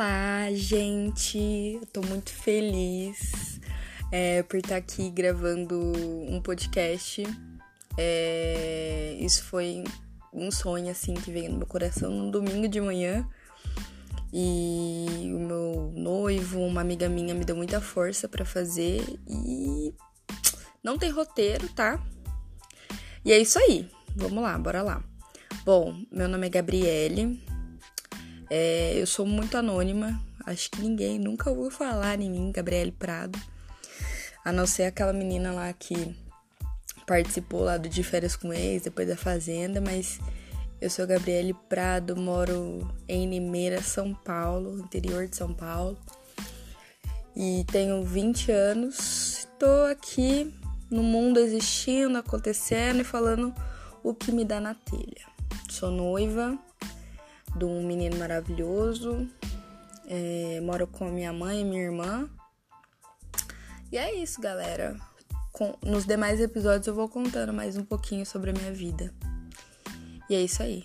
Olá, gente! Eu tô muito feliz é, por estar aqui gravando um podcast. É, isso foi um sonho assim que veio no meu coração no domingo de manhã. E o meu noivo, uma amiga minha, me deu muita força para fazer e não tem roteiro, tá? E é isso aí. Vamos lá, bora lá. Bom, meu nome é Gabriele, é, eu sou muito anônima, acho que ninguém nunca ouviu falar em mim, Gabriele Prado, a não ser aquela menina lá que participou lá do De Férias com Ex, depois da Fazenda, mas eu sou Gabriele Prado, moro em Limeira, São Paulo, interior de São Paulo, e tenho 20 anos, estou aqui no mundo existindo, acontecendo e falando o que me dá na telha. Sou noiva de um menino maravilhoso. É, moro com minha mãe e minha irmã. E é isso, galera. Com, nos demais episódios eu vou contando mais um pouquinho sobre a minha vida. E é isso aí.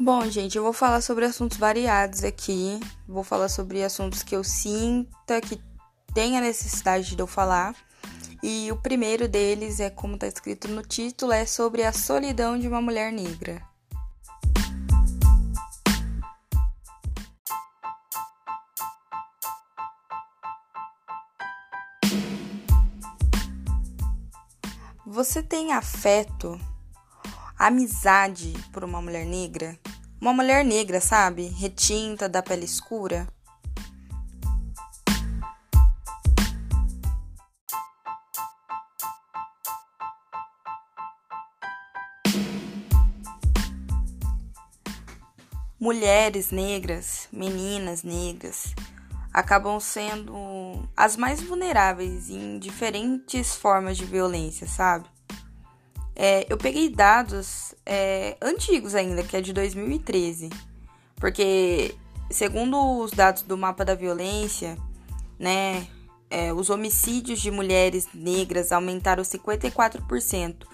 Bom, gente, eu vou falar sobre assuntos variados aqui. Vou falar sobre assuntos que eu sinta que tem a necessidade de eu falar. E o primeiro deles é, como está escrito no título, é sobre a solidão de uma mulher negra. Você tem afeto, amizade por uma mulher negra? Uma mulher negra, sabe? Retinta, da pele escura? Mulheres negras, meninas negras, acabam sendo as mais vulneráveis em diferentes formas de violência, sabe? É, eu peguei dados é, antigos ainda, que é de 2013, porque segundo os dados do mapa da violência, né, é, os homicídios de mulheres negras aumentaram 54%,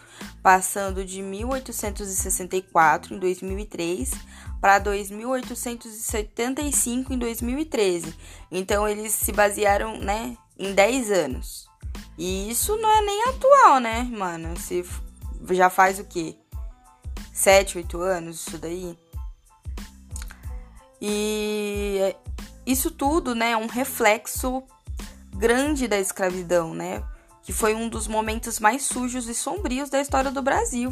passando de 1.864 em 2003 para 2.875 em 2013. Então eles se basearam, né, em 10 anos. E isso não é nem atual, né, mano? Se já faz o quê? 7, 8 anos isso daí. E isso tudo, né, é um reflexo grande da escravidão, né? Que foi um dos momentos mais sujos e sombrios da história do Brasil.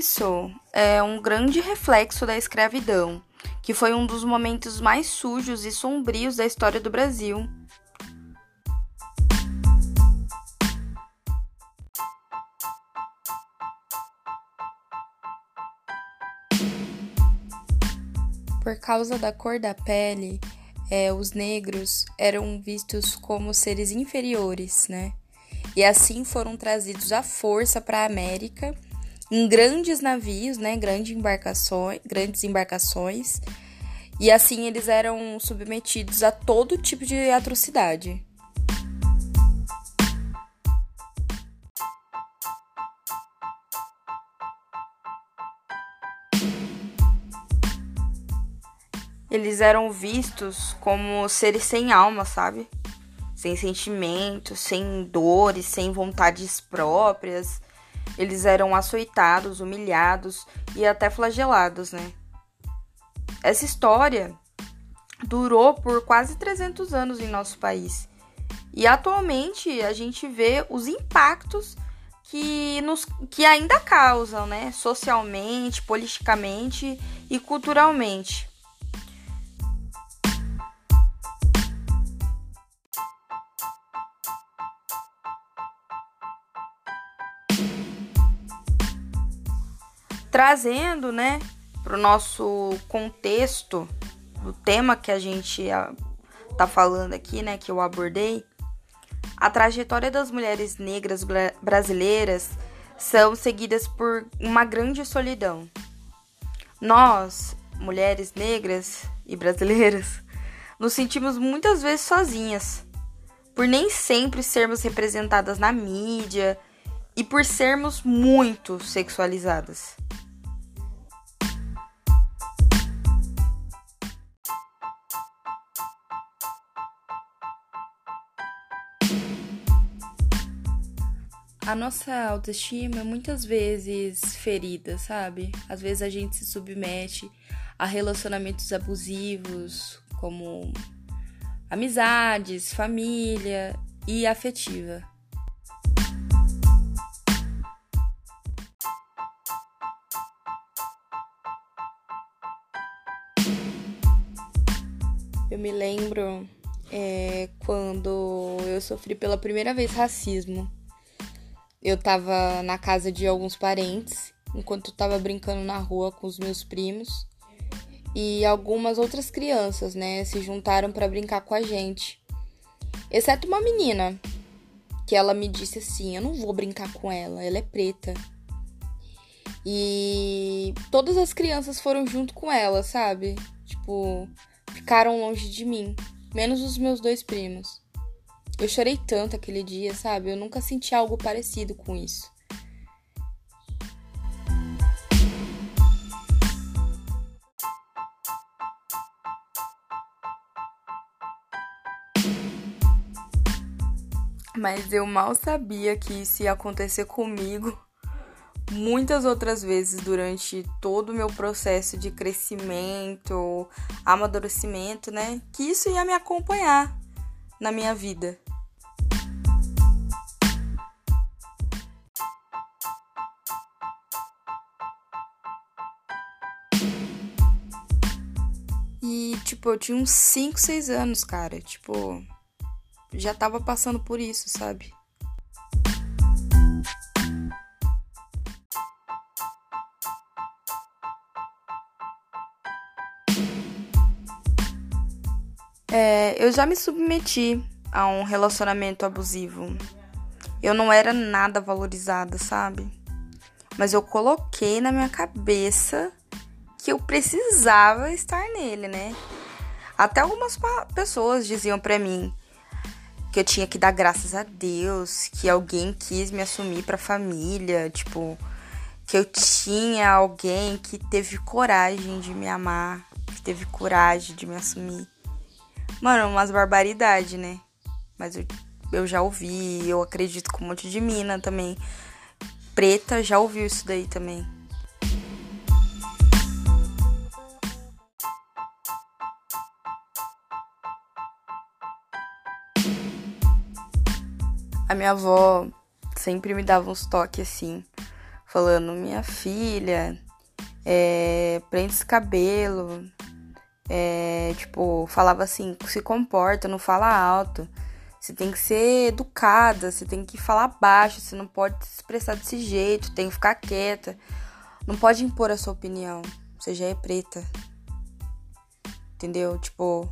Isso é um grande reflexo da escravidão, que foi um dos momentos mais sujos e sombrios da história do Brasil. Por causa da cor da pele, é, os negros eram vistos como seres inferiores, né? E assim foram trazidos à força para a América em grandes navios, né, grandes embarcações, grandes embarcações, e assim eles eram submetidos a todo tipo de atrocidade. Eles eram vistos como seres sem alma, sabe? Sem sentimentos, sem dores, sem vontades próprias eles eram açoitados, humilhados e até flagelados, né? Essa história durou por quase 300 anos em nosso país. E atualmente a gente vê os impactos que, nos, que ainda causam, né? Socialmente, politicamente e culturalmente. Trazendo, né, para o nosso contexto do tema que a gente tá falando aqui, né, que eu abordei, a trajetória das mulheres negras brasileiras são seguidas por uma grande solidão, Nós, mulheres negras e brasileiras, nos sentimos muitas vezes sozinhas, por nem sempre sermos representadas na mídia e por sermos muito sexualizadas. A nossa autoestima é muitas vezes ferida, sabe? Às vezes a gente se submete a relacionamentos abusivos, como amizades, família e afetiva. Eu me lembro é, quando eu sofri pela primeira vez racismo. Eu tava na casa de alguns parentes, enquanto eu tava brincando na rua com os meus primos e algumas outras crianças, né, se juntaram para brincar com a gente. Exceto uma menina, que ela me disse assim: "Eu não vou brincar com ela, ela é preta". E todas as crianças foram junto com ela, sabe? Tipo, ficaram longe de mim, menos os meus dois primos. Eu chorei tanto aquele dia, sabe? Eu nunca senti algo parecido com isso. Mas eu mal sabia que isso ia acontecer comigo muitas outras vezes durante todo o meu processo de crescimento, amadurecimento, né? Que isso ia me acompanhar na minha vida. Tipo, eu tinha uns 5, 6 anos, cara. Tipo, já tava passando por isso, sabe? É, eu já me submeti a um relacionamento abusivo. Eu não era nada valorizada, sabe? Mas eu coloquei na minha cabeça que eu precisava estar nele, né? Até algumas pessoas diziam para mim: que eu tinha que dar graças a Deus, que alguém quis me assumir pra família, tipo, que eu tinha alguém que teve coragem de me amar, que teve coragem de me assumir. Mano, umas barbaridades, né? Mas eu, eu já ouvi, eu acredito que um monte de mina também. Preta já ouviu isso daí também. A minha avó sempre me dava uns toques assim, falando: Minha filha, é, prende esse cabelo. É, tipo, falava assim: se comporta, não fala alto. Você tem que ser educada, você tem que falar baixo, você não pode se expressar desse jeito, tem que ficar quieta. Não pode impor a sua opinião. Você já é preta. Entendeu? Tipo,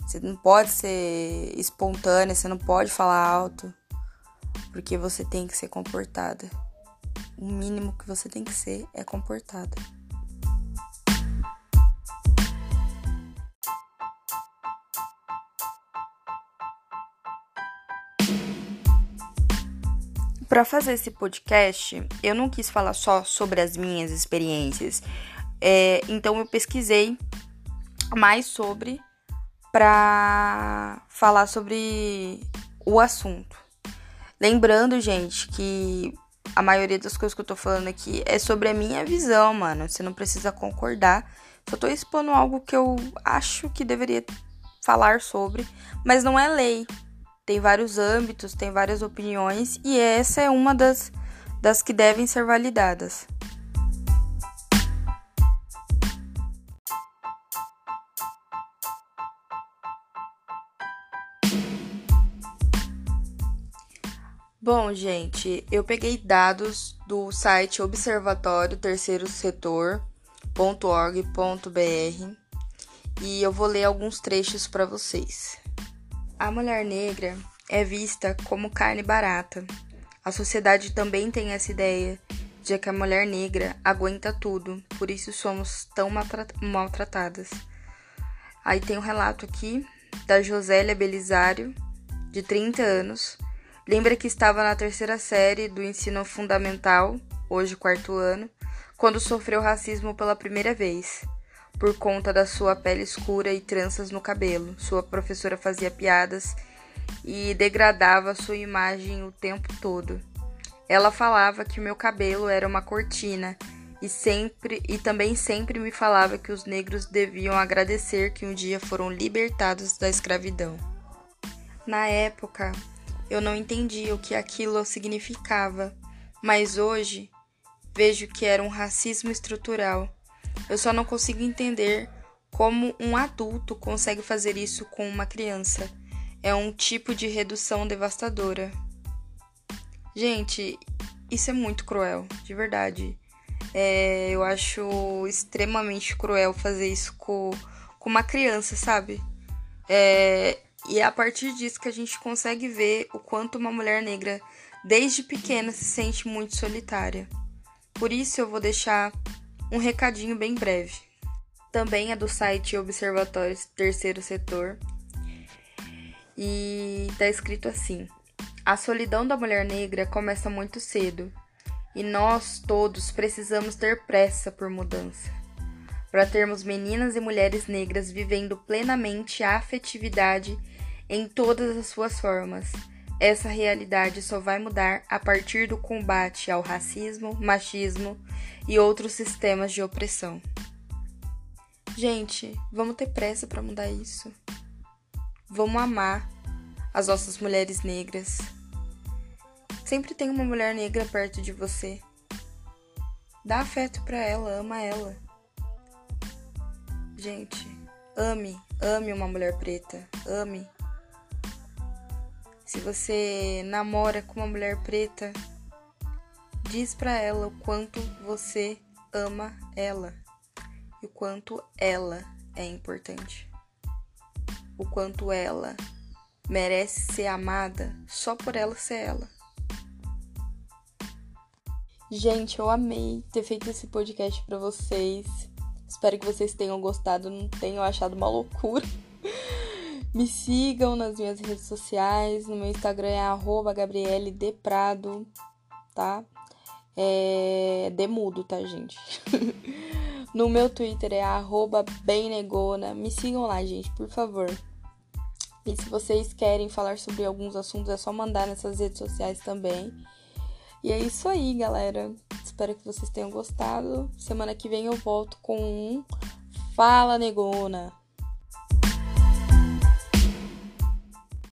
você não pode ser espontânea, você não pode falar alto porque você tem que ser comportada. O mínimo que você tem que ser é comportada. Para fazer esse podcast, eu não quis falar só sobre as minhas experiências. É, então eu pesquisei mais sobre para falar sobre o assunto. Lembrando, gente, que a maioria das coisas que eu tô falando aqui é sobre a minha visão, mano. Você não precisa concordar. Só tô expondo algo que eu acho que deveria falar sobre, mas não é lei. Tem vários âmbitos, tem várias opiniões e essa é uma das, das que devem ser validadas. Bom, gente, eu peguei dados do site Observatório Terceiro Setor.org.br e eu vou ler alguns trechos para vocês. A mulher negra é vista como carne barata. A sociedade também tem essa ideia de que a mulher negra aguenta tudo, por isso somos tão maltratadas. Aí tem um relato aqui da Josélia Belisário, de 30 anos. Lembra que estava na terceira série do ensino fundamental, hoje quarto ano, quando sofreu racismo pela primeira vez. Por conta da sua pele escura e tranças no cabelo, sua professora fazia piadas e degradava sua imagem o tempo todo. Ela falava que o meu cabelo era uma cortina e sempre e também sempre me falava que os negros deviam agradecer que um dia foram libertados da escravidão. Na época, eu não entendia o que aquilo significava, mas hoje vejo que era um racismo estrutural. Eu só não consigo entender como um adulto consegue fazer isso com uma criança. É um tipo de redução devastadora. Gente, isso é muito cruel, de verdade. É, eu acho extremamente cruel fazer isso com, com uma criança, sabe? É, e é a partir disso que a gente consegue ver o quanto uma mulher negra, desde pequena, se sente muito solitária. Por isso eu vou deixar um recadinho bem breve. Também é do site Observatório Terceiro Setor. E tá escrito assim: a solidão da mulher negra começa muito cedo e nós todos precisamos ter pressa por mudança. Para termos meninas e mulheres negras vivendo plenamente a afetividade em todas as suas formas. Essa realidade só vai mudar a partir do combate ao racismo, machismo e outros sistemas de opressão. Gente, vamos ter pressa para mudar isso. Vamos amar as nossas mulheres negras Sempre tem uma mulher negra perto de você. Dá afeto para ela, ama ela. Gente, ame, ame uma mulher preta, ame. Se você namora com uma mulher preta, diz para ela o quanto você ama ela e o quanto ela é importante. O quanto ela merece ser amada só por ela ser ela. Gente, eu amei ter feito esse podcast para vocês. Espero que vocês tenham gostado, não tenham achado uma loucura. Me sigam nas minhas redes sociais. No meu Instagram é GabrieleDeprado, tá? É demudo, tá, gente? no meu Twitter é @bemnegona. Me sigam lá, gente, por favor. E se vocês querem falar sobre alguns assuntos, é só mandar nessas redes sociais também. E é isso aí, galera. Espero que vocês tenham gostado. Semana que vem eu volto com um Fala Negona.